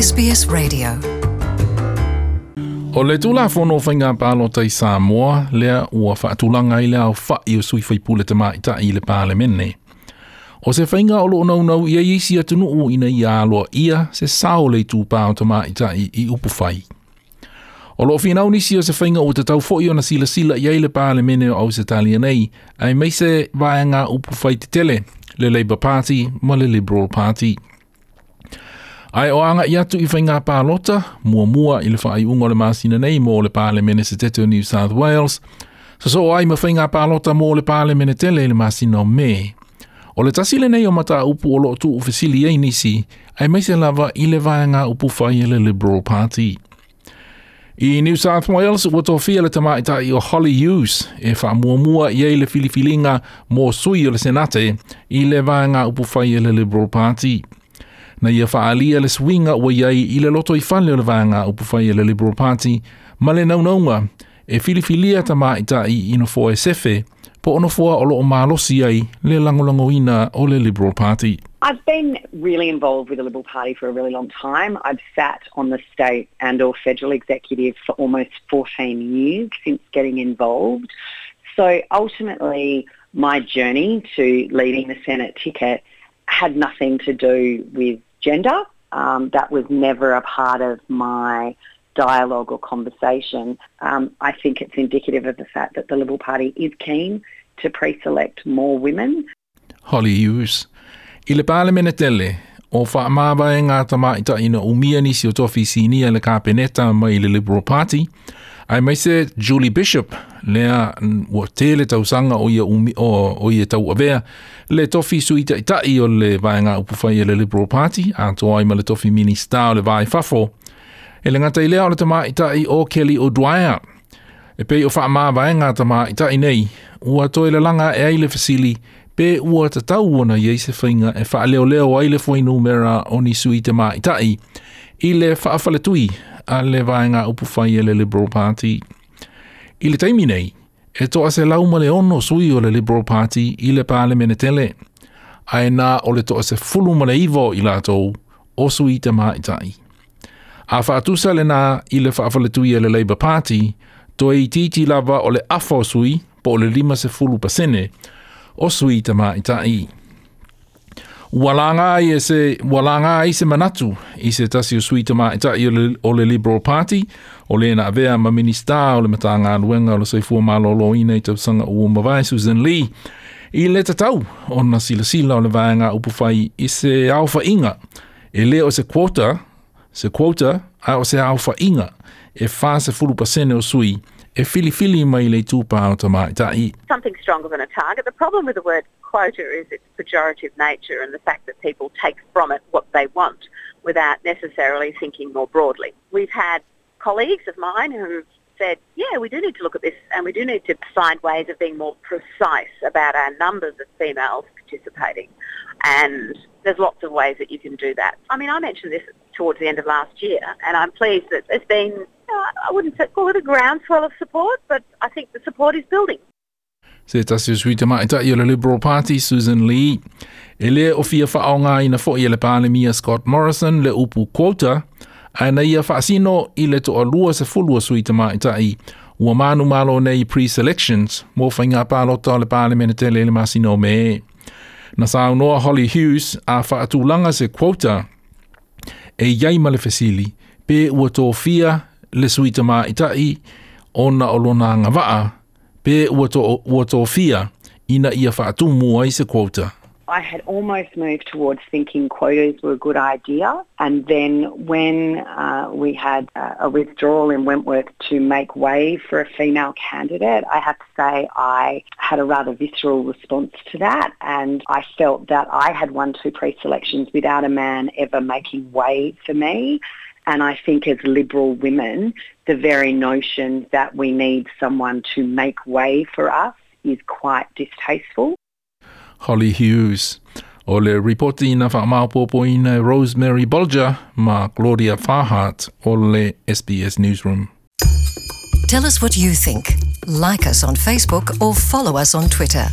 SBS Radio. O le tula fono whainga pālo tai Samoa, lea ua whaatulanga i lea o wha i o sui whai pule te maita i le pāle mene. O se whainga o lo nau ia isi atunu u ina i aloa ia se sao le tū pāo te maita i, i upu whai. O lo whinau nisi o se whainga o te tau fo i ona sila sila i eile pāle mene o au se talia nei, ai mei se vaenga upu whai te tele, le Labour Party ma le Liberal Party. Ai o anga i atu i whainga pālota, mua mua i le whaai ungo le māsina nei mō le pāle mene se teto New South Wales, so so ai ma whainga pālota mō le pāle mene tele le māsina o me. O le tasile nei o mata upu o lo tu u fesili ei nisi, ai mai se lava i le vaenga upu whai le Liberal Party. I New South Wales, ua tō fia le tamaita i o Holly Hughes, e wha mua mua i eile filifilinga mō sui o le senate i le vaenga upu whai le Liberal Party na ia whaalia le swinga ua iai i le loto i whale o le vanga upu whai le Liberal Party, ma le naunaunga e filifilia ta mai ta i ino fo e sefe, po ono fua o loo malosi ai le langolagoina o le Liberal Party. I've been really involved with the Liberal Party for a really long time. I've sat on the state and or federal executive for almost 14 years since getting involved. So ultimately, my journey to leading the Senate ticket had nothing to do with gender. Um, that was never a part of my dialogue or conversation. Um, I think it's indicative of the fact that the Liberal Party is keen to pre-select more women. Holly Hughes. I le o whaamāwa e ngā tamaita ina umia nisi o tofi sinia le kāpeneta mai le Liberal Party, ai mai se Julie Bishop, lea o tele tausanga o ia, umi, o, o ia tau avea, le tofi suita i tai o le vaenga upuwhai e le Liberal Party, a toa ima le tofi minista o le vai fafo. E le ngata i lea o le tamaita i o Kelly O'Dwyer. E pei o wha e vaenga tama i nei, ua toi le langa e aile fasili, pe ua ta tau ona i se whainga e wha leo leo aile foi numera o ni sui te mai tai i le wha tui a le vaenga upuwhai e le Liberal Party. I le taimi nei, e toa se lauma le ono sui o le Liberal Party i le pāle mene tele. Ai nā o le toa se fulu ma le ivo i lātou o sui te maitai. A whaatusa le nā i le whaafale e le Labour Party, to i titi lava o le afo sui po le lima se fulu pasene o sui te maitai. Walanga i se walanga i se manatu i se tasi o sui te maitai o le Liberal Party, o le na avea ma minista o le matanga luenga o le seifua malolo ina i tausanga o mawai Susan Lee. I le tatau o na sila sila o le vaenga upu fai i se alfa inga. E le o se quota, se quota, a o se alfa inga, e fa se fulu pasene o sui, e fili fili mai le tupa o. Something stronger than a target. The problem with the word quota is its pejorative nature and the fact that people take from it what they want without necessarily thinking more broadly. We've had colleagues of mine who said, yeah, we do need to look at this and we do need to find ways of being more precise about our numbers of females participating. And there's lots of ways that you can do that. I mean, I mentioned this towards the end of last year and I'm pleased that there's been, I wouldn't call it a groundswell of support, but I think the support is building. Se tasi sui te mai tai le Liberal Party, Susan Lee. E le o fia whaonga ina fo i le pālemia Scott Morrison le upu quota, Ana ia whaasino i le to lua se fulua sui te mai tai, ua manu malo nei pre-selections, mō whainga pālota le pāle mena te le masino me. Na sao noa Holly Hughes a whaatulanga se quota e iai ma le fesili, pe ua tō fia le sui ona o lona pe ua tō fia ina ia se. I had almost moved towards thinking quotas were a good idea. And then when uh, we had uh, a withdrawal in Wentworth to make way for a female candidate, I have to say I had a rather visceral response to that. And I felt that I had won two pre-selections without a man ever making way for me. And I think as Liberal women, the very notion that we need someone to make way for us is quite distasteful. Holly Hughes. O le reporti na whaamaupopo ina uh, Rosemary Bolger ma Gloria Farhart o le SBS Newsroom. Tell us what you think. Like us on Facebook or follow us on Twitter.